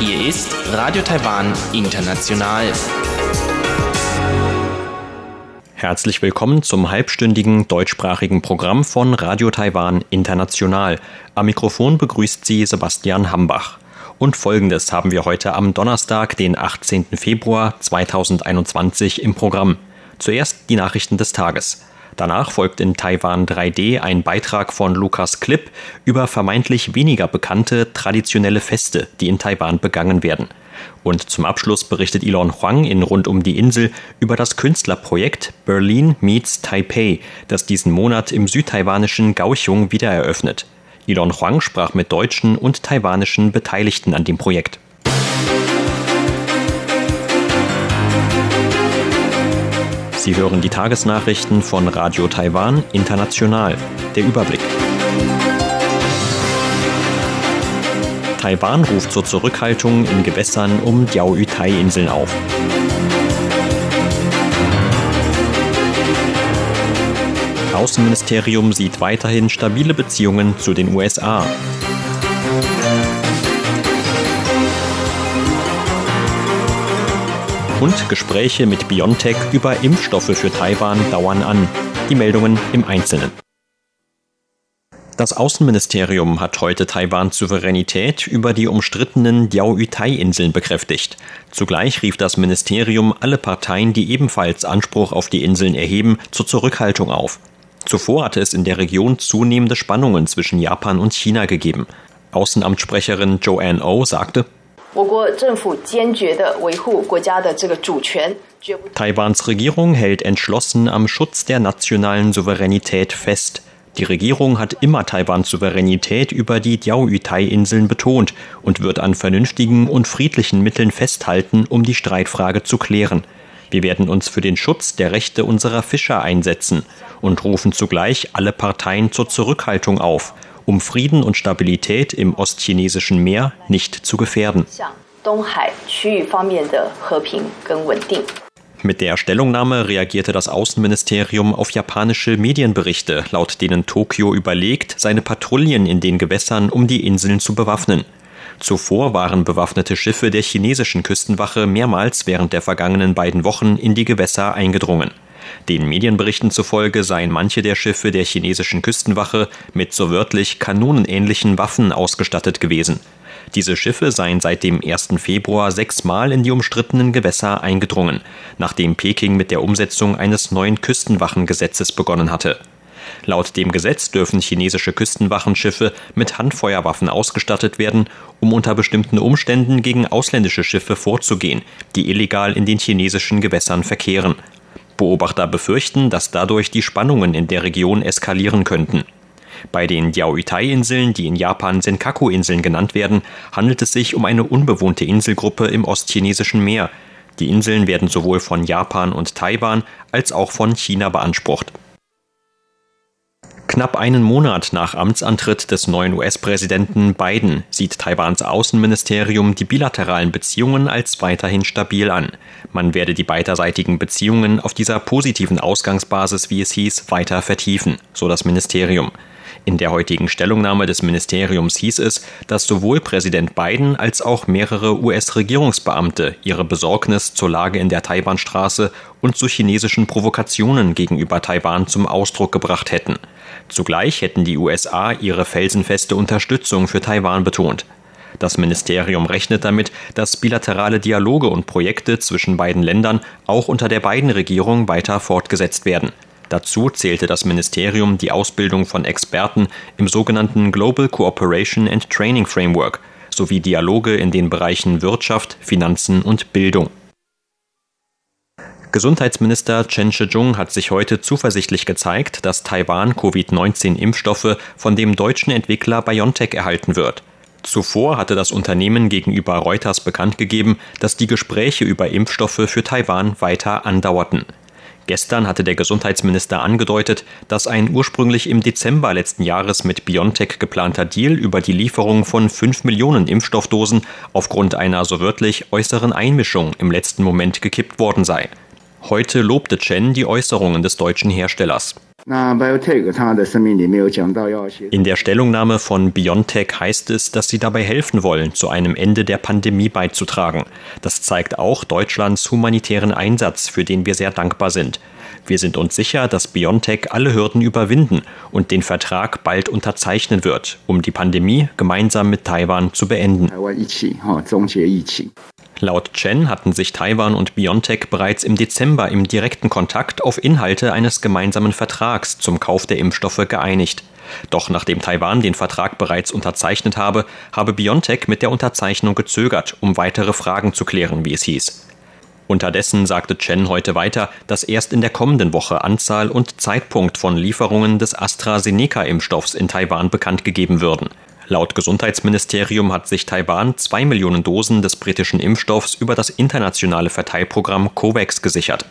Hier ist Radio Taiwan International. Herzlich willkommen zum halbstündigen deutschsprachigen Programm von Radio Taiwan International. Am Mikrofon begrüßt Sie Sebastian Hambach. Und folgendes haben wir heute am Donnerstag, den 18. Februar 2021 im Programm. Zuerst die Nachrichten des Tages. Danach folgt in Taiwan 3D ein Beitrag von Lukas Klipp über vermeintlich weniger bekannte traditionelle Feste, die in Taiwan begangen werden. Und zum Abschluss berichtet Elon Huang in Rund um die Insel über das Künstlerprojekt Berlin Meets Taipei, das diesen Monat im südtaiwanischen Kaohsiung wieder eröffnet. Elon Huang sprach mit deutschen und taiwanischen Beteiligten an dem Projekt. Sie hören die Tagesnachrichten von Radio Taiwan International. Der Überblick. Taiwan ruft zur Zurückhaltung in Gewässern um Diaoyutai-Inseln auf. Außenministerium sieht weiterhin stabile Beziehungen zu den USA. Und Gespräche mit BioNTech über Impfstoffe für Taiwan dauern an. Die Meldungen im Einzelnen. Das Außenministerium hat heute Taiwans Souveränität über die umstrittenen Diaoyutai-Inseln bekräftigt. Zugleich rief das Ministerium alle Parteien, die ebenfalls Anspruch auf die Inseln erheben, zur Zurückhaltung auf. Zuvor hatte es in der Region zunehmende Spannungen zwischen Japan und China gegeben. Außenamtssprecherin Joanne O oh sagte, Taiwans Regierung hält entschlossen am Schutz der nationalen Souveränität fest. Die Regierung hat immer Taiwans Souveränität über die Diaoyutai-Inseln betont und wird an vernünftigen und friedlichen Mitteln festhalten, um die Streitfrage zu klären. Wir werden uns für den Schutz der Rechte unserer Fischer einsetzen und rufen zugleich alle Parteien zur Zurückhaltung auf um Frieden und Stabilität im ostchinesischen Meer nicht zu gefährden. Mit der Stellungnahme reagierte das Außenministerium auf japanische Medienberichte, laut denen Tokio überlegt, seine Patrouillen in den Gewässern um die Inseln zu bewaffnen. Zuvor waren bewaffnete Schiffe der chinesischen Küstenwache mehrmals während der vergangenen beiden Wochen in die Gewässer eingedrungen. Den Medienberichten zufolge seien manche der Schiffe der chinesischen Küstenwache mit so wörtlich kanonenähnlichen Waffen ausgestattet gewesen. Diese Schiffe seien seit dem 1. Februar sechsmal in die umstrittenen Gewässer eingedrungen, nachdem Peking mit der Umsetzung eines neuen Küstenwachengesetzes begonnen hatte. Laut dem Gesetz dürfen chinesische Küstenwachenschiffe mit Handfeuerwaffen ausgestattet werden, um unter bestimmten Umständen gegen ausländische Schiffe vorzugehen, die illegal in den chinesischen Gewässern verkehren. Beobachter befürchten, dass dadurch die Spannungen in der Region eskalieren könnten. Bei den Diaoyutai-Inseln, die in Japan Senkaku-Inseln genannt werden, handelt es sich um eine unbewohnte Inselgruppe im ostchinesischen Meer. Die Inseln werden sowohl von Japan und Taiwan als auch von China beansprucht. Knapp einen Monat nach Amtsantritt des neuen US-Präsidenten Biden sieht Taiwans Außenministerium die bilateralen Beziehungen als weiterhin stabil an. Man werde die beiderseitigen Beziehungen auf dieser positiven Ausgangsbasis, wie es hieß, weiter vertiefen, so das Ministerium. In der heutigen Stellungnahme des Ministeriums hieß es, dass sowohl Präsident Biden als auch mehrere US-Regierungsbeamte ihre Besorgnis zur Lage in der Taiwanstraße und zu chinesischen Provokationen gegenüber Taiwan zum Ausdruck gebracht hätten. Zugleich hätten die USA ihre felsenfeste Unterstützung für Taiwan betont. Das Ministerium rechnet damit, dass bilaterale Dialoge und Projekte zwischen beiden Ländern auch unter der beiden Regierung weiter fortgesetzt werden. Dazu zählte das Ministerium die Ausbildung von Experten im sogenannten Global Cooperation and Training Framework sowie Dialoge in den Bereichen Wirtschaft, Finanzen und Bildung. Gesundheitsminister Chen Shih-chung hat sich heute zuversichtlich gezeigt, dass Taiwan Covid-19-Impfstoffe von dem deutschen Entwickler BioNTech erhalten wird. Zuvor hatte das Unternehmen gegenüber Reuters bekannt gegeben, dass die Gespräche über Impfstoffe für Taiwan weiter andauerten. Gestern hatte der Gesundheitsminister angedeutet, dass ein ursprünglich im Dezember letzten Jahres mit BioNTech geplanter Deal über die Lieferung von 5 Millionen Impfstoffdosen aufgrund einer so wörtlich äußeren Einmischung im letzten Moment gekippt worden sei. Heute lobte Chen die Äußerungen des deutschen Herstellers. In der Stellungnahme von BioNTech heißt es, dass sie dabei helfen wollen, zu einem Ende der Pandemie beizutragen. Das zeigt auch Deutschlands humanitären Einsatz, für den wir sehr dankbar sind. Wir sind uns sicher, dass BioNTech alle Hürden überwinden und den Vertrag bald unterzeichnen wird, um die Pandemie gemeinsam mit Taiwan zu beenden. Laut Chen hatten sich Taiwan und BioNTech bereits im Dezember im direkten Kontakt auf Inhalte eines gemeinsamen Vertrags zum Kauf der Impfstoffe geeinigt. Doch nachdem Taiwan den Vertrag bereits unterzeichnet habe, habe BioNTech mit der Unterzeichnung gezögert, um weitere Fragen zu klären, wie es hieß. Unterdessen sagte Chen heute weiter, dass erst in der kommenden Woche Anzahl und Zeitpunkt von Lieferungen des AstraZeneca-Impfstoffs in Taiwan bekannt gegeben würden. Laut Gesundheitsministerium hat sich Taiwan zwei Millionen Dosen des britischen Impfstoffs über das internationale Verteilprogramm COVAX gesichert.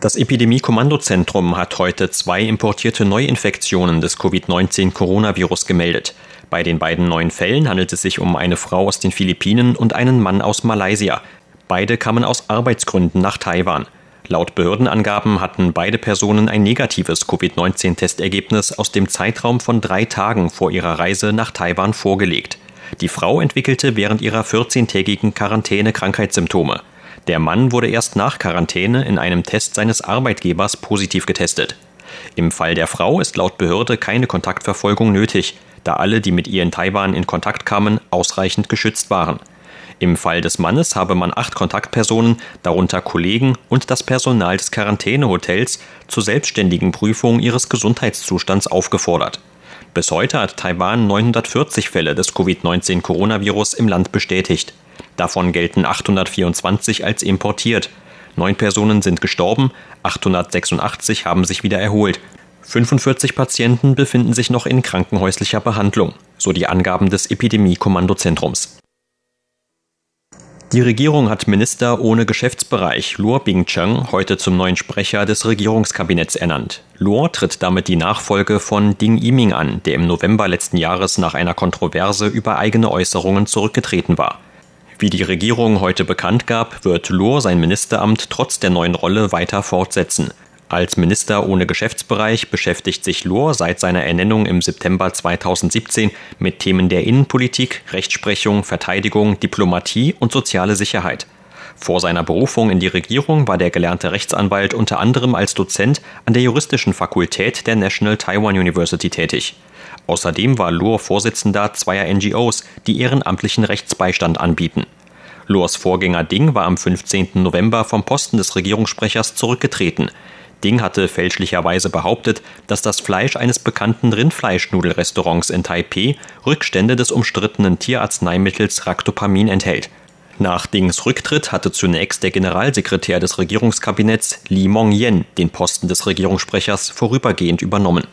Das Epidemie-Kommandozentrum hat heute zwei importierte Neuinfektionen des Covid-19-Coronavirus gemeldet. Bei den beiden neuen Fällen handelt es sich um eine Frau aus den Philippinen und einen Mann aus Malaysia. Beide kamen aus Arbeitsgründen nach Taiwan. Laut Behördenangaben hatten beide Personen ein negatives Covid-19-Testergebnis aus dem Zeitraum von drei Tagen vor ihrer Reise nach Taiwan vorgelegt. Die Frau entwickelte während ihrer 14-tägigen Quarantäne Krankheitssymptome. Der Mann wurde erst nach Quarantäne in einem Test seines Arbeitgebers positiv getestet. Im Fall der Frau ist laut Behörde keine Kontaktverfolgung nötig, da alle, die mit ihr in Taiwan in Kontakt kamen, ausreichend geschützt waren. Im Fall des Mannes habe man acht Kontaktpersonen, darunter Kollegen und das Personal des Quarantänehotels, zur selbstständigen Prüfung ihres Gesundheitszustands aufgefordert. Bis heute hat Taiwan 940 Fälle des Covid-19-Coronavirus im Land bestätigt. Davon gelten 824 als importiert. Neun Personen sind gestorben, 886 haben sich wieder erholt. 45 Patienten befinden sich noch in krankenhäuslicher Behandlung, so die Angaben des Epidemie-Kommandozentrums. Die Regierung hat Minister ohne Geschäftsbereich Luo Bingcheng heute zum neuen Sprecher des Regierungskabinetts ernannt. Luo tritt damit die Nachfolge von Ding Yiming an, der im November letzten Jahres nach einer Kontroverse über eigene Äußerungen zurückgetreten war. Wie die Regierung heute bekannt gab, wird Luo sein Ministeramt trotz der neuen Rolle weiter fortsetzen. Als Minister ohne Geschäftsbereich beschäftigt sich Lohr seit seiner Ernennung im September 2017 mit Themen der Innenpolitik, Rechtsprechung, Verteidigung, Diplomatie und soziale Sicherheit. Vor seiner Berufung in die Regierung war der gelernte Rechtsanwalt unter anderem als Dozent an der juristischen Fakultät der National Taiwan University tätig. Außerdem war Lohr Vorsitzender zweier NGOs, die ehrenamtlichen Rechtsbeistand anbieten. Lohrs Vorgänger Ding war am 15. November vom Posten des Regierungssprechers zurückgetreten. Ding hatte fälschlicherweise behauptet, dass das Fleisch eines bekannten Rindfleischnudelrestaurants in Taipeh Rückstände des umstrittenen Tierarzneimittels Ractopamin enthält. Nach Dings Rücktritt hatte zunächst der Generalsekretär des Regierungskabinetts Li Mong-yen den Posten des Regierungssprechers vorübergehend übernommen.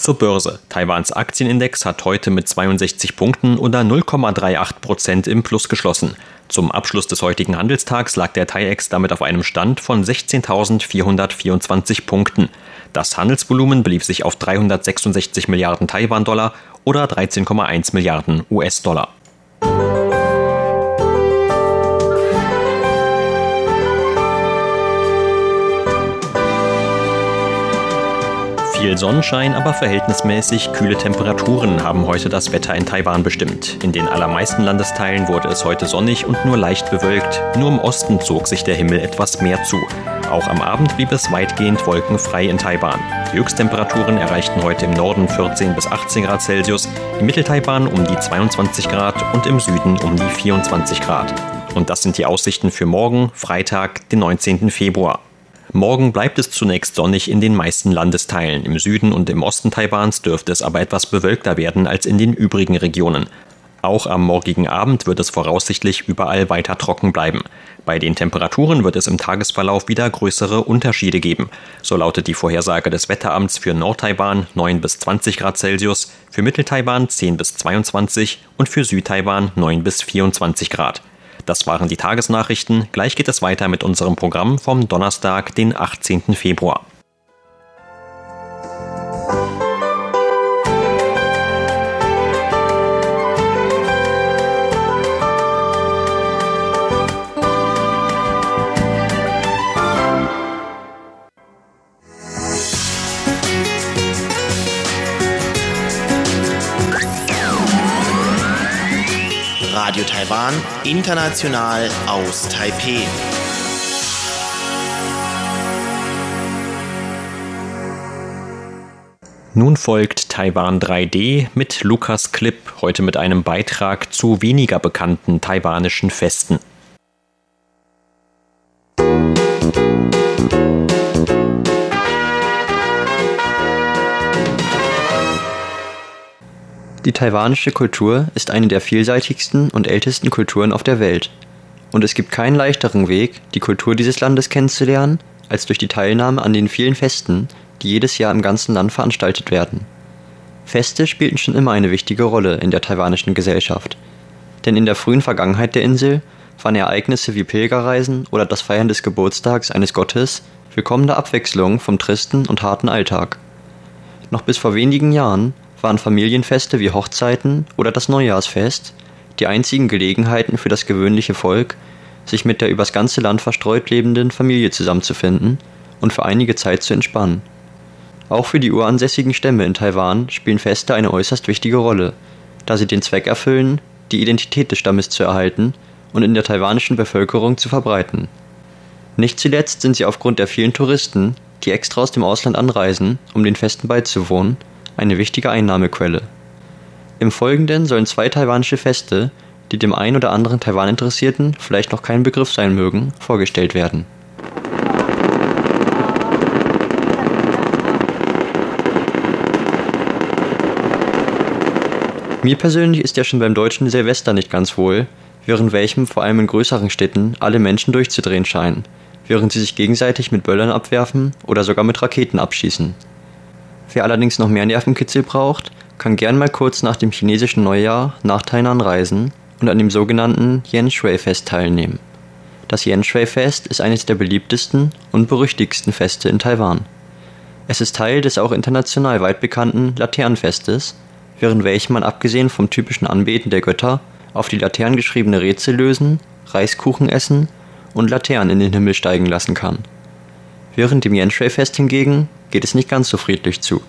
Zur Börse. Taiwans Aktienindex hat heute mit 62 Punkten oder 0,38 Prozent im Plus geschlossen. Zum Abschluss des heutigen Handelstags lag der TAIEX damit auf einem Stand von 16.424 Punkten. Das Handelsvolumen belief sich auf 366 Milliarden Taiwan-Dollar oder 13,1 Milliarden US-Dollar. Viel Sonnenschein, aber verhältnismäßig kühle Temperaturen haben heute das Wetter in Taiwan bestimmt. In den allermeisten Landesteilen wurde es heute sonnig und nur leicht bewölkt. Nur im Osten zog sich der Himmel etwas mehr zu. Auch am Abend blieb es weitgehend wolkenfrei in Taiwan. Die Höchsttemperaturen erreichten heute im Norden 14 bis 18 Grad Celsius, im Mitteltaiwan um die 22 Grad und im Süden um die 24 Grad. Und das sind die Aussichten für morgen, Freitag, den 19. Februar. Morgen bleibt es zunächst sonnig in den meisten Landesteilen. Im Süden und im Osten Taiwans dürfte es aber etwas bewölkter werden als in den übrigen Regionen. Auch am morgigen Abend wird es voraussichtlich überall weiter trocken bleiben. Bei den Temperaturen wird es im Tagesverlauf wieder größere Unterschiede geben. So lautet die Vorhersage des Wetteramts für Nord-Taiwan 9 bis 20 Grad Celsius, für Mittel-Taiwan 10 bis 22 und für Süd-Taiwan 9 bis 24 Grad. Das waren die Tagesnachrichten. Gleich geht es weiter mit unserem Programm vom Donnerstag, den 18. Februar. Radio Taiwan, international aus Taipeh. Nun folgt Taiwan 3D mit Lukas Klipp, heute mit einem Beitrag zu weniger bekannten taiwanischen Festen. Die taiwanische Kultur ist eine der vielseitigsten und ältesten Kulturen auf der Welt. Und es gibt keinen leichteren Weg, die Kultur dieses Landes kennenzulernen, als durch die Teilnahme an den vielen Festen, die jedes Jahr im ganzen Land veranstaltet werden. Feste spielten schon immer eine wichtige Rolle in der taiwanischen Gesellschaft. Denn in der frühen Vergangenheit der Insel waren Ereignisse wie Pilgerreisen oder das Feiern des Geburtstags eines Gottes willkommene Abwechslung vom tristen und harten Alltag. Noch bis vor wenigen Jahren waren Familienfeste wie Hochzeiten oder das Neujahrsfest die einzigen Gelegenheiten für das gewöhnliche Volk, sich mit der übers ganze Land verstreut lebenden Familie zusammenzufinden und für einige Zeit zu entspannen. Auch für die uransässigen Stämme in Taiwan spielen Feste eine äußerst wichtige Rolle, da sie den Zweck erfüllen, die Identität des Stammes zu erhalten und in der taiwanischen Bevölkerung zu verbreiten. Nicht zuletzt sind sie aufgrund der vielen Touristen, die extra aus dem Ausland anreisen, um den Festen beizuwohnen, eine wichtige Einnahmequelle. Im Folgenden sollen zwei taiwanische Feste, die dem einen oder anderen Taiwan-Interessierten vielleicht noch kein Begriff sein mögen, vorgestellt werden. Mir persönlich ist ja schon beim deutschen Silvester nicht ganz wohl, während welchem vor allem in größeren Städten alle Menschen durchzudrehen scheinen, während sie sich gegenseitig mit Böllern abwerfen oder sogar mit Raketen abschießen. Wer allerdings noch mehr Nervenkitzel braucht, kann gern mal kurz nach dem chinesischen Neujahr nach Tainan reisen und an dem sogenannten Yen Shui Fest teilnehmen. Das Yen Shui Fest ist eines der beliebtesten und berüchtigsten Feste in Taiwan. Es ist Teil des auch international weit bekannten Laternenfestes, während welchem man abgesehen vom typischen Anbeten der Götter auf die Laternen geschriebene Rätsel lösen, Reiskuchen essen und Laternen in den Himmel steigen lassen kann. Während dem Yenshue-Fest hingegen geht es nicht ganz so friedlich zu.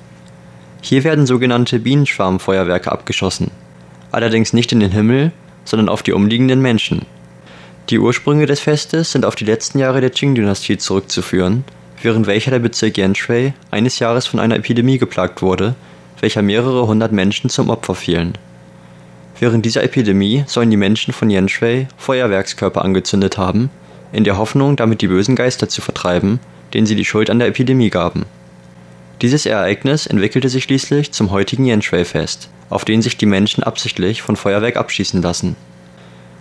Hier werden sogenannte Bienenschwarmfeuerwerke abgeschossen, allerdings nicht in den Himmel, sondern auf die umliegenden Menschen. Die Ursprünge des Festes sind auf die letzten Jahre der Qing-Dynastie zurückzuführen, während welcher der Bezirk Yanshui eines Jahres von einer Epidemie geplagt wurde welcher mehrere hundert Menschen zum Opfer fielen. Während dieser Epidemie sollen die Menschen von Yanshui Feuerwerkskörper angezündet haben, in der Hoffnung, damit die bösen Geister zu vertreiben, denen sie die Schuld an der Epidemie gaben. Dieses Ereignis entwickelte sich schließlich zum heutigen Yanshui-Fest, auf den sich die Menschen absichtlich von Feuerwerk abschießen lassen.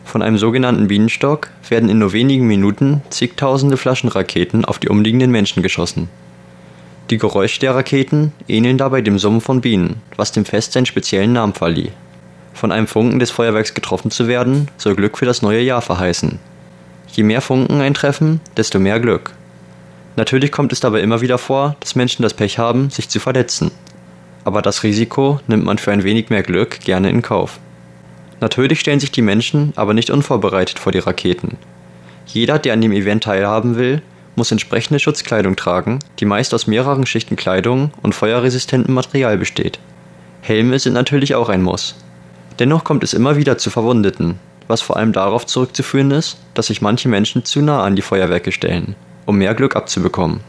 Von einem sogenannten Bienenstock werden in nur wenigen Minuten zigtausende Flaschenraketen auf die umliegenden Menschen geschossen. Die Geräusche der Raketen ähneln dabei dem Summen von Bienen, was dem Fest seinen speziellen Namen verlieh. Von einem Funken des Feuerwerks getroffen zu werden, soll Glück für das neue Jahr verheißen. Je mehr Funken eintreffen, desto mehr Glück. Natürlich kommt es dabei immer wieder vor, dass Menschen das Pech haben, sich zu verletzen. Aber das Risiko nimmt man für ein wenig mehr Glück gerne in Kauf. Natürlich stellen sich die Menschen aber nicht unvorbereitet vor die Raketen. Jeder, der an dem Event teilhaben will, muss entsprechende Schutzkleidung tragen, die meist aus mehreren Schichten Kleidung und feuerresistentem Material besteht. Helme sind natürlich auch ein Muss. Dennoch kommt es immer wieder zu Verwundeten, was vor allem darauf zurückzuführen ist, dass sich manche Menschen zu nah an die Feuerwerke stellen, um mehr Glück abzubekommen.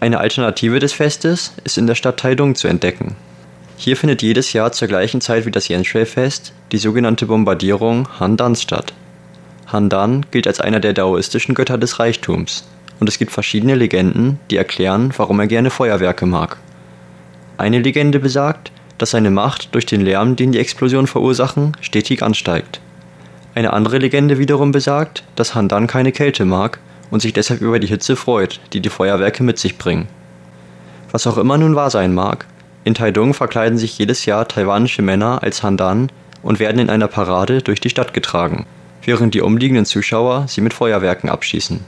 Eine Alternative des Festes ist in der Stadt Taidung zu entdecken. Hier findet jedes Jahr zur gleichen Zeit wie das Yenshue-Fest die sogenannte Bombardierung Handan statt. Handan gilt als einer der daoistischen Götter des Reichtums und es gibt verschiedene Legenden, die erklären, warum er gerne Feuerwerke mag. Eine Legende besagt, dass seine Macht durch den Lärm, den die Explosionen verursachen, stetig ansteigt. Eine andere Legende wiederum besagt, dass Handan keine Kälte mag und sich deshalb über die Hitze freut, die die Feuerwerke mit sich bringen. Was auch immer nun wahr sein mag, in Taidung verkleiden sich jedes Jahr taiwanische Männer als Handan und werden in einer Parade durch die Stadt getragen, während die umliegenden Zuschauer sie mit Feuerwerken abschießen.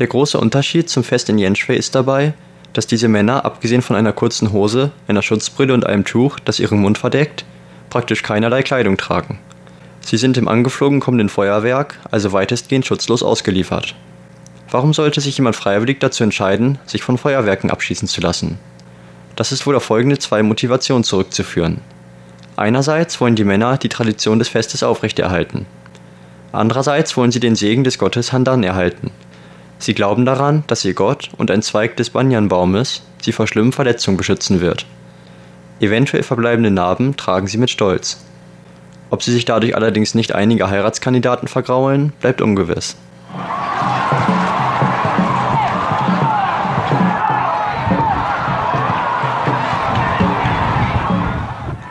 Der große Unterschied zum Fest in Yanshui ist dabei, dass diese Männer, abgesehen von einer kurzen Hose, einer Schutzbrille und einem Tuch, das ihren Mund verdeckt, praktisch keinerlei Kleidung tragen. Sie sind im angeflogen kommenden Feuerwerk also weitestgehend schutzlos ausgeliefert. Warum sollte sich jemand freiwillig dazu entscheiden, sich von Feuerwerken abschießen zu lassen? Das ist wohl auf folgende zwei Motivationen zurückzuführen. Einerseits wollen die Männer die Tradition des Festes aufrechterhalten. Andererseits wollen sie den Segen des Gottes Handan erhalten. Sie glauben daran, dass ihr Gott und ein Zweig des Banyanbaumes sie vor schlimmen Verletzungen beschützen wird. Eventuell verbleibende Narben tragen sie mit Stolz. Ob sie sich dadurch allerdings nicht einige Heiratskandidaten vergraulen, bleibt ungewiss.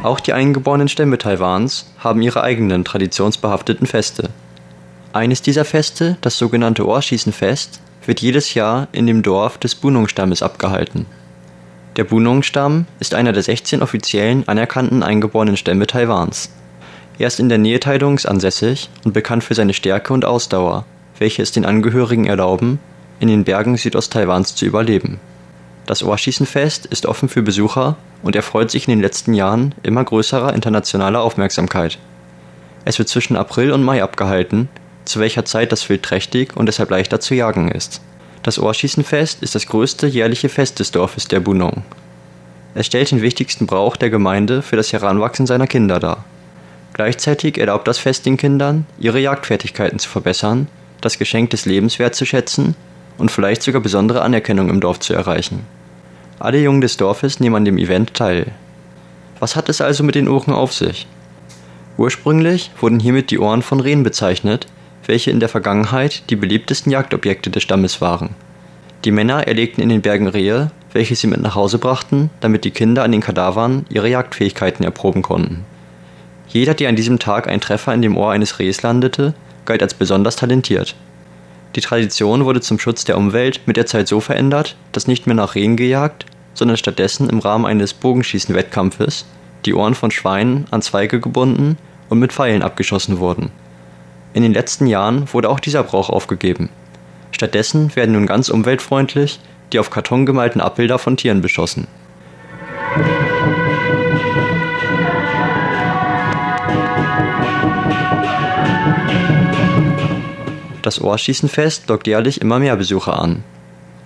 Auch die eingeborenen Stämme Taiwans haben ihre eigenen traditionsbehafteten Feste. Eines dieser Feste, das sogenannte Ohrschießenfest, wird jedes Jahr in dem Dorf des Bunong-Stammes abgehalten. Der Bunong-Stamm ist einer der 16 offiziellen anerkannten eingeborenen Stämme Taiwans. Er ist in der Nähe Taidungs ansässig und bekannt für seine Stärke und Ausdauer, welche es den Angehörigen erlauben, in den Bergen Südost-Taiwans zu überleben. Das Ohrschießenfest ist offen für Besucher und erfreut sich in den letzten Jahren immer größerer internationaler Aufmerksamkeit. Es wird zwischen April und Mai abgehalten, zu welcher Zeit das Wild trächtig und deshalb leichter zu jagen ist. Das Ohrschießenfest ist das größte jährliche Fest des Dorfes der Bunong. Es stellt den wichtigsten Brauch der Gemeinde für das Heranwachsen seiner Kinder dar. Gleichzeitig erlaubt das Fest den Kindern, ihre Jagdfertigkeiten zu verbessern, das Geschenk des Lebens wertzuschätzen und vielleicht sogar besondere Anerkennung im Dorf zu erreichen. Alle Jungen des Dorfes nehmen an dem Event teil. Was hat es also mit den Ohren auf sich? Ursprünglich wurden hiermit die Ohren von Rehen bezeichnet, welche in der Vergangenheit die beliebtesten Jagdobjekte des Stammes waren. Die Männer erlegten in den Bergen Rehe, welche sie mit nach Hause brachten, damit die Kinder an den Kadavern ihre Jagdfähigkeiten erproben konnten. Jeder, der an diesem Tag ein Treffer in dem Ohr eines Rehs landete, galt als besonders talentiert. Die Tradition wurde zum Schutz der Umwelt mit der Zeit so verändert, dass nicht mehr nach Rehen gejagt, sondern stattdessen im Rahmen eines Bogenschießen-Wettkampfes die Ohren von Schweinen an Zweige gebunden und mit Pfeilen abgeschossen wurden. In den letzten Jahren wurde auch dieser Brauch aufgegeben. Stattdessen werden nun ganz umweltfreundlich die auf Karton gemalten Abbilder von Tieren beschossen. Das Ohrschießenfest lockt jährlich immer mehr Besucher an.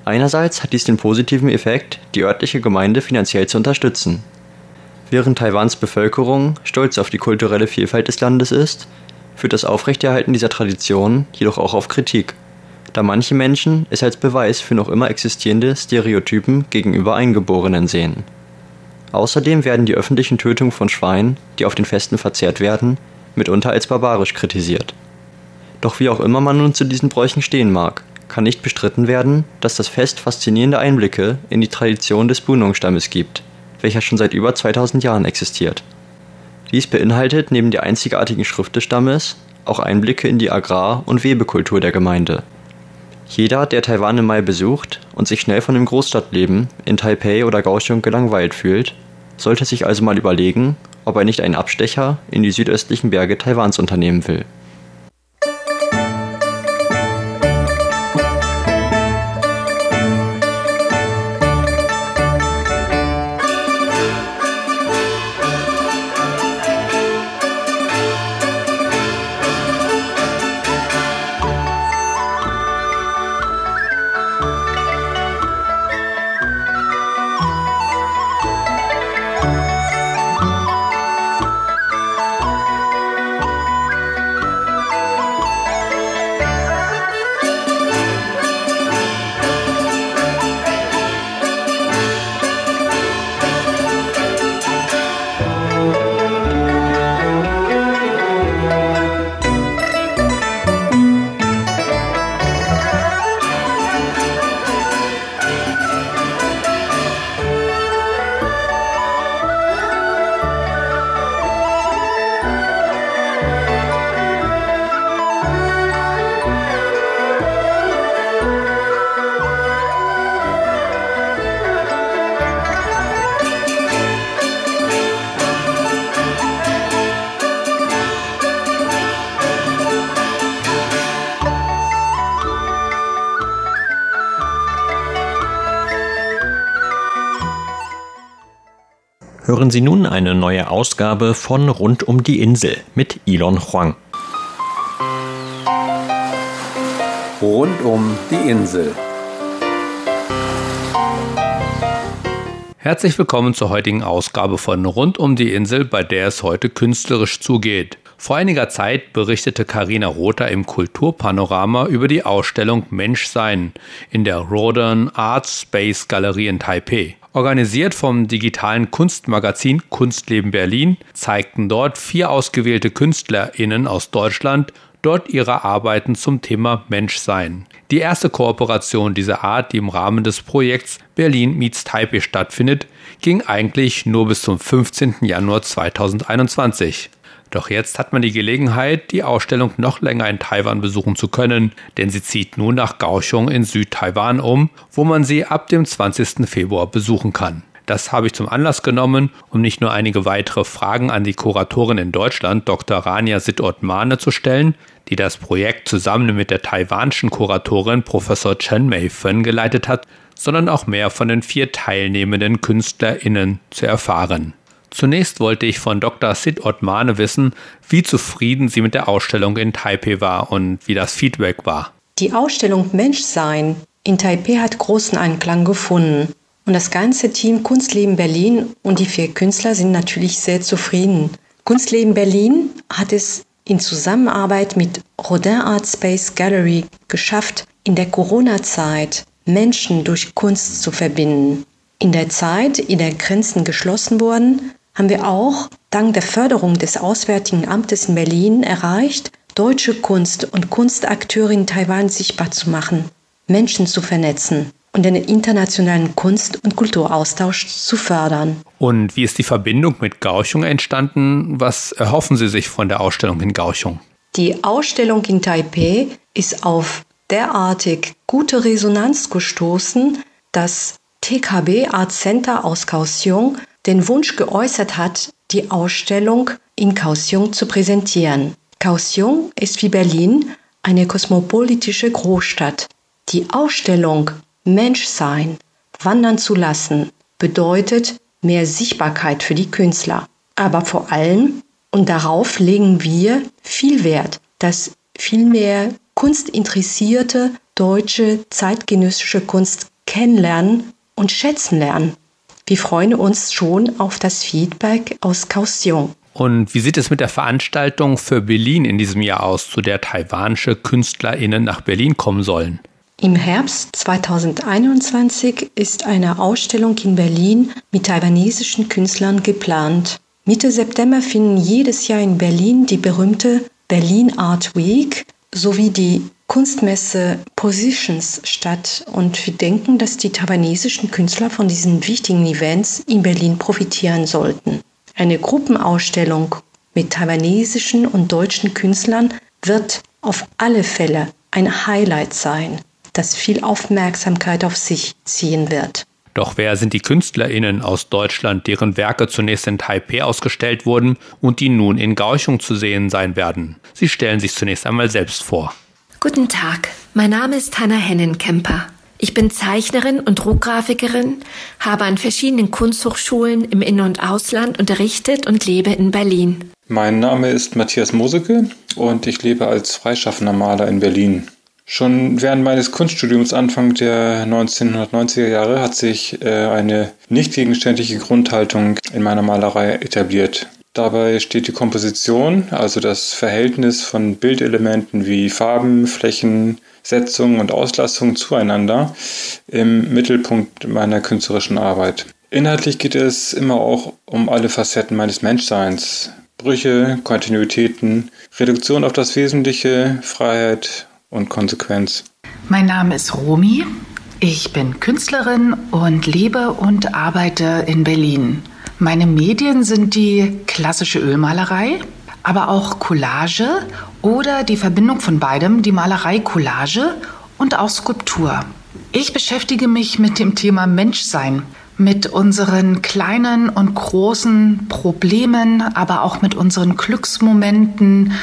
Einerseits hat dies den positiven Effekt, die örtliche Gemeinde finanziell zu unterstützen. Während Taiwans Bevölkerung stolz auf die kulturelle Vielfalt des Landes ist, führt das Aufrechterhalten dieser Tradition jedoch auch auf Kritik, da manche Menschen es als Beweis für noch immer existierende Stereotypen gegenüber Eingeborenen sehen. Außerdem werden die öffentlichen Tötungen von Schweinen, die auf den Festen verzehrt werden, mitunter als barbarisch kritisiert. Doch wie auch immer man nun zu diesen Bräuchen stehen mag, kann nicht bestritten werden, dass das Fest faszinierende Einblicke in die Tradition des Bunong-Stammes gibt, welcher schon seit über 2000 Jahren existiert. Dies beinhaltet neben der einzigartigen Schrift des Stammes auch Einblicke in die Agrar- und Webekultur der Gemeinde. Jeder, der Taiwan im Mai besucht und sich schnell von dem Großstadtleben in Taipei oder Kaohsiung gelangweilt fühlt, sollte sich also mal überlegen, ob er nicht einen Abstecher in die südöstlichen Berge Taiwans unternehmen will. Hören Sie nun eine neue Ausgabe von Rund um die Insel mit Elon Huang. rund um die Insel. Herzlich willkommen zur heutigen Ausgabe von Rund um die Insel, bei der es heute künstlerisch zugeht. Vor einiger Zeit berichtete Karina Rother im Kulturpanorama über die Ausstellung Menschsein in der Rodin Art Space Galerie in Taipei. Organisiert vom digitalen Kunstmagazin Kunstleben Berlin zeigten dort vier ausgewählte KünstlerInnen aus Deutschland dort ihre Arbeiten zum Thema Menschsein. Die erste Kooperation dieser Art, die im Rahmen des Projekts Berlin meets Taipei stattfindet, ging eigentlich nur bis zum 15. Januar 2021. Doch jetzt hat man die Gelegenheit, die Ausstellung noch länger in Taiwan besuchen zu können, denn sie zieht nun nach Kaohsiung in Südtaiwan um, wo man sie ab dem 20. Februar besuchen kann. Das habe ich zum Anlass genommen, um nicht nur einige weitere Fragen an die Kuratorin in Deutschland, Dr. Rania Sitt-Ottmane, zu stellen, die das Projekt zusammen mit der taiwanischen Kuratorin Professor Chen Mei-Fen geleitet hat, sondern auch mehr von den vier teilnehmenden KünstlerInnen zu erfahren. Zunächst wollte ich von Dr. Sid Ottmane wissen, wie zufrieden sie mit der Ausstellung in Taipei war und wie das Feedback war. Die Ausstellung Menschsein in Taipei hat großen Anklang gefunden. Und das ganze Team Kunstleben Berlin und die vier Künstler sind natürlich sehr zufrieden. Kunstleben Berlin hat es in Zusammenarbeit mit Rodin Art Space Gallery geschafft, in der Corona-Zeit Menschen durch Kunst zu verbinden. In der Zeit, in der Grenzen geschlossen wurden, haben wir auch dank der Förderung des Auswärtigen Amtes in Berlin erreicht, deutsche Kunst und Kunstakteure in Taiwan sichtbar zu machen, Menschen zu vernetzen und den internationalen Kunst- und Kulturaustausch zu fördern. Und wie ist die Verbindung mit Gauchung entstanden? Was erhoffen Sie sich von der Ausstellung in Gauchung? Die Ausstellung in Taipei ist auf derartig gute Resonanz gestoßen, dass TKB Art Center aus Kaohsiung den Wunsch geäußert hat, die Ausstellung in Kaohsiung zu präsentieren. Kaohsiung ist wie Berlin eine kosmopolitische Großstadt. Die Ausstellung Menschsein wandern zu lassen bedeutet mehr Sichtbarkeit für die Künstler. Aber vor allem, und darauf legen wir viel Wert, dass viel mehr kunstinteressierte deutsche zeitgenössische Kunst kennenlernen und schätzen lernen. Wir freuen uns schon auf das Feedback aus Kaohsiung. Und wie sieht es mit der Veranstaltung für Berlin in diesem Jahr aus, zu der taiwanische KünstlerInnen nach Berlin kommen sollen? Im Herbst 2021 ist eine Ausstellung in Berlin mit taiwanesischen Künstlern geplant. Mitte September finden jedes Jahr in Berlin die berühmte Berlin Art Week sowie die Kunstmesse Positions statt und wir denken, dass die taiwanesischen Künstler von diesen wichtigen Events in Berlin profitieren sollten. Eine Gruppenausstellung mit taiwanesischen und deutschen Künstlern wird auf alle Fälle ein Highlight sein, das viel Aufmerksamkeit auf sich ziehen wird. Doch wer sind die KünstlerInnen aus Deutschland, deren Werke zunächst in Taipei ausgestellt wurden und die nun in Gauchung zu sehen sein werden? Sie stellen sich zunächst einmal selbst vor. Guten Tag, mein Name ist Hanna Hennenkemper. Ich bin Zeichnerin und Druckgrafikerin, habe an verschiedenen Kunsthochschulen im In- und Ausland unterrichtet und lebe in Berlin. Mein Name ist Matthias Moseke und ich lebe als freischaffender Maler in Berlin. Schon während meines Kunststudiums Anfang der 1990er Jahre hat sich äh, eine nicht gegenständliche Grundhaltung in meiner Malerei etabliert. Dabei steht die Komposition, also das Verhältnis von Bildelementen wie Farben, Flächen, Setzungen und Auslassungen zueinander im Mittelpunkt meiner künstlerischen Arbeit. Inhaltlich geht es immer auch um alle Facetten meines Menschseins. Brüche, Kontinuitäten, Reduktion auf das Wesentliche, Freiheit und Konsequenz. Mein Name ist Romi. Ich bin Künstlerin und lebe und arbeite in Berlin. Meine Medien sind die klassische Ölmalerei, aber auch Collage oder die Verbindung von beidem, die Malerei Collage und auch Skulptur. Ich beschäftige mich mit dem Thema Menschsein, mit unseren kleinen und großen Problemen, aber auch mit unseren Glücksmomenten.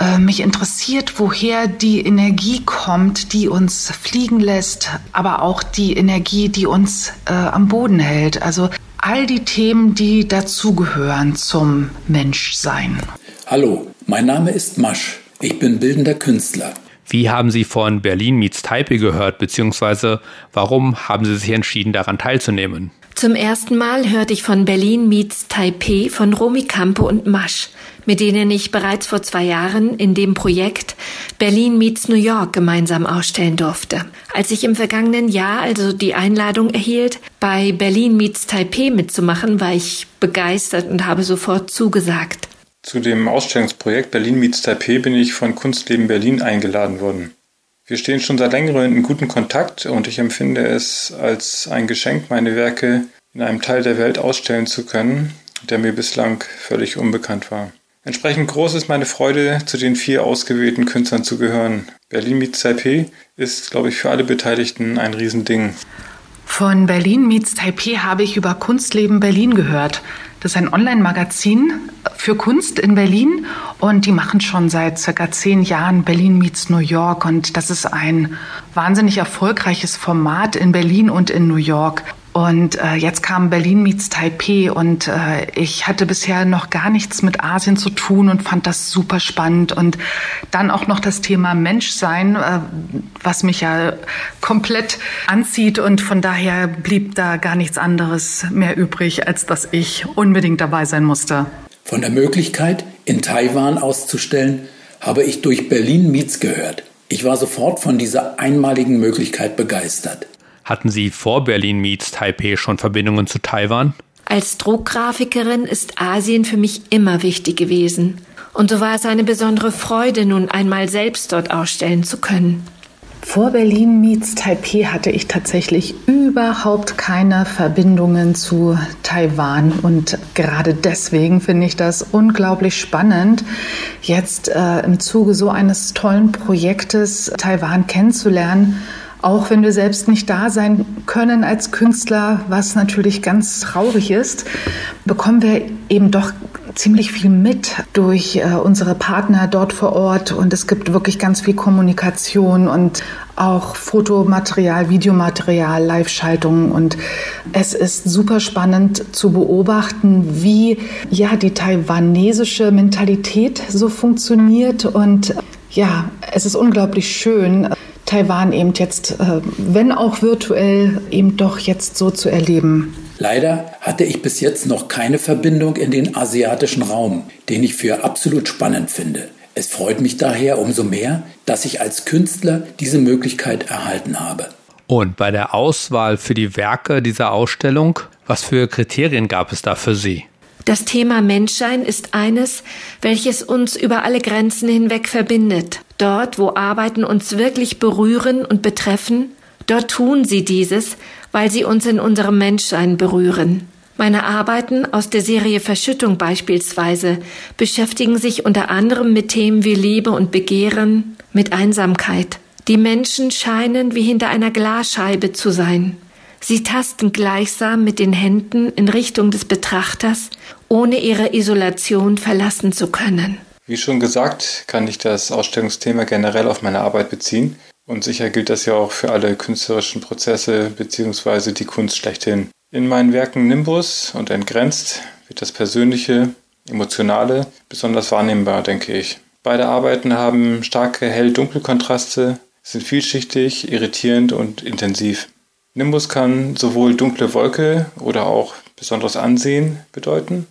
Äh, mich interessiert, woher die Energie kommt, die uns fliegen lässt, aber auch die Energie, die uns äh, am Boden hält. Also all die Themen, die dazugehören zum Menschsein. Hallo, mein Name ist Masch. Ich bin bildender Künstler. Wie haben Sie von Berlin meets Taipei gehört, beziehungsweise warum haben Sie sich entschieden, daran teilzunehmen? Zum ersten Mal hörte ich von Berlin meets Taipei von Romy Campo und Masch, mit denen ich bereits vor zwei Jahren in dem Projekt Berlin meets New York gemeinsam ausstellen durfte. Als ich im vergangenen Jahr also die Einladung erhielt, bei Berlin meets Taipei mitzumachen, war ich begeistert und habe sofort zugesagt. Zu dem Ausstellungsprojekt Berlin meets Taipei bin ich von Kunstleben Berlin eingeladen worden. Wir stehen schon seit längerem in gutem Kontakt und ich empfinde es als ein Geschenk, meine Werke in einem Teil der Welt ausstellen zu können, der mir bislang völlig unbekannt war. Entsprechend groß ist meine Freude, zu den vier ausgewählten Künstlern zu gehören. Berlin meets Taipei ist, glaube ich, für alle Beteiligten ein Riesending. Von Berlin meets Taipei habe ich über Kunstleben Berlin gehört. Das ist ein Online-Magazin für Kunst in Berlin und die machen schon seit circa zehn Jahren Berlin meets New York und das ist ein wahnsinnig erfolgreiches Format in Berlin und in New York. Und äh, jetzt kam Berlin meets Taipei und äh, ich hatte bisher noch gar nichts mit Asien zu tun und fand das super spannend. Und dann auch noch das Thema Menschsein, äh, was mich ja komplett anzieht. Und von daher blieb da gar nichts anderes mehr übrig, als dass ich unbedingt dabei sein musste. Von der Möglichkeit, in Taiwan auszustellen, habe ich durch Berlin Meets gehört. Ich war sofort von dieser einmaligen Möglichkeit begeistert. Hatten Sie vor Berlin Meets Taipei schon Verbindungen zu Taiwan? Als Druckgrafikerin ist Asien für mich immer wichtig gewesen. Und so war es eine besondere Freude, nun einmal selbst dort ausstellen zu können. Vor Berlin meets Taipei hatte ich tatsächlich überhaupt keine Verbindungen zu Taiwan und gerade deswegen finde ich das unglaublich spannend, jetzt äh, im Zuge so eines tollen Projektes Taiwan kennenzulernen auch wenn wir selbst nicht da sein können als Künstler, was natürlich ganz traurig ist, bekommen wir eben doch ziemlich viel mit durch äh, unsere Partner dort vor Ort. Und es gibt wirklich ganz viel Kommunikation und auch Fotomaterial, Videomaterial, Live-Schaltungen und es ist super spannend zu beobachten, wie ja die taiwanesische Mentalität so funktioniert. Und ja, es ist unglaublich schön, Taiwan eben jetzt, äh, wenn auch virtuell, eben doch jetzt so zu erleben. Leider hatte ich bis jetzt noch keine Verbindung in den asiatischen Raum, den ich für absolut spannend finde. Es freut mich daher umso mehr, dass ich als Künstler diese Möglichkeit erhalten habe. Und bei der Auswahl für die Werke dieser Ausstellung, was für Kriterien gab es da für Sie? Das Thema Menschsein ist eines, welches uns über alle Grenzen hinweg verbindet. Dort, wo Arbeiten uns wirklich berühren und betreffen, dort tun sie dieses, weil sie uns in unserem Menschsein berühren. Meine Arbeiten aus der Serie Verschüttung beispielsweise beschäftigen sich unter anderem mit Themen wie Liebe und Begehren, mit Einsamkeit. Die Menschen scheinen wie hinter einer Glasscheibe zu sein. Sie tasten gleichsam mit den Händen in Richtung des Betrachters, ohne ihre Isolation verlassen zu können. Wie schon gesagt, kann ich das Ausstellungsthema generell auf meine Arbeit beziehen. Und sicher gilt das ja auch für alle künstlerischen Prozesse bzw. die Kunst schlechthin. In meinen Werken Nimbus und Entgrenzt wird das Persönliche, Emotionale besonders wahrnehmbar, denke ich. Beide Arbeiten haben starke Hell-Dunkel-Kontraste, sind vielschichtig, irritierend und intensiv. Nimbus kann sowohl dunkle Wolke oder auch besonderes Ansehen bedeuten.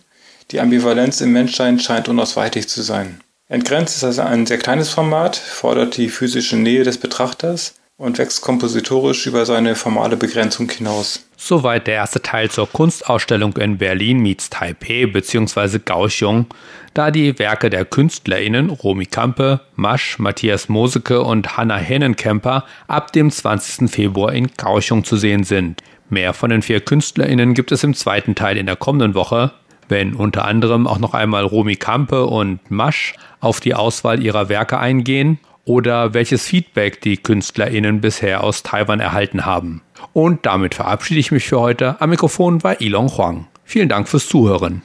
Die Ambivalenz im Menschsein scheint unausweichlich zu sein. Entgrenzt ist also ein sehr kleines Format, fordert die physische Nähe des Betrachters und wächst kompositorisch über seine formale Begrenzung hinaus. Soweit der erste Teil zur Kunstausstellung in Berlin meets Taipei bzw. Kaohsiung, da die Werke der KünstlerInnen Romy Kampe, Masch, Matthias Moseke und Hanna Hennenkemper ab dem 20. Februar in Kaohsiung zu sehen sind. Mehr von den vier KünstlerInnen gibt es im zweiten Teil in der kommenden Woche, wenn unter anderem auch noch einmal Romy Kampe und Masch auf die Auswahl ihrer Werke eingehen oder welches Feedback die KünstlerInnen bisher aus Taiwan erhalten haben. Und damit verabschiede ich mich für heute. Am Mikrofon war Ilong Huang. Vielen Dank fürs Zuhören.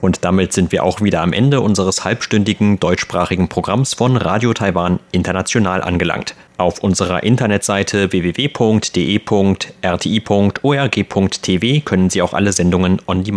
Und damit sind wir auch wieder am Ende unseres halbstündigen deutschsprachigen Programms von Radio Taiwan International angelangt. Auf unserer Internetseite www.de.rti.org.tv können Sie auch alle Sendungen on demand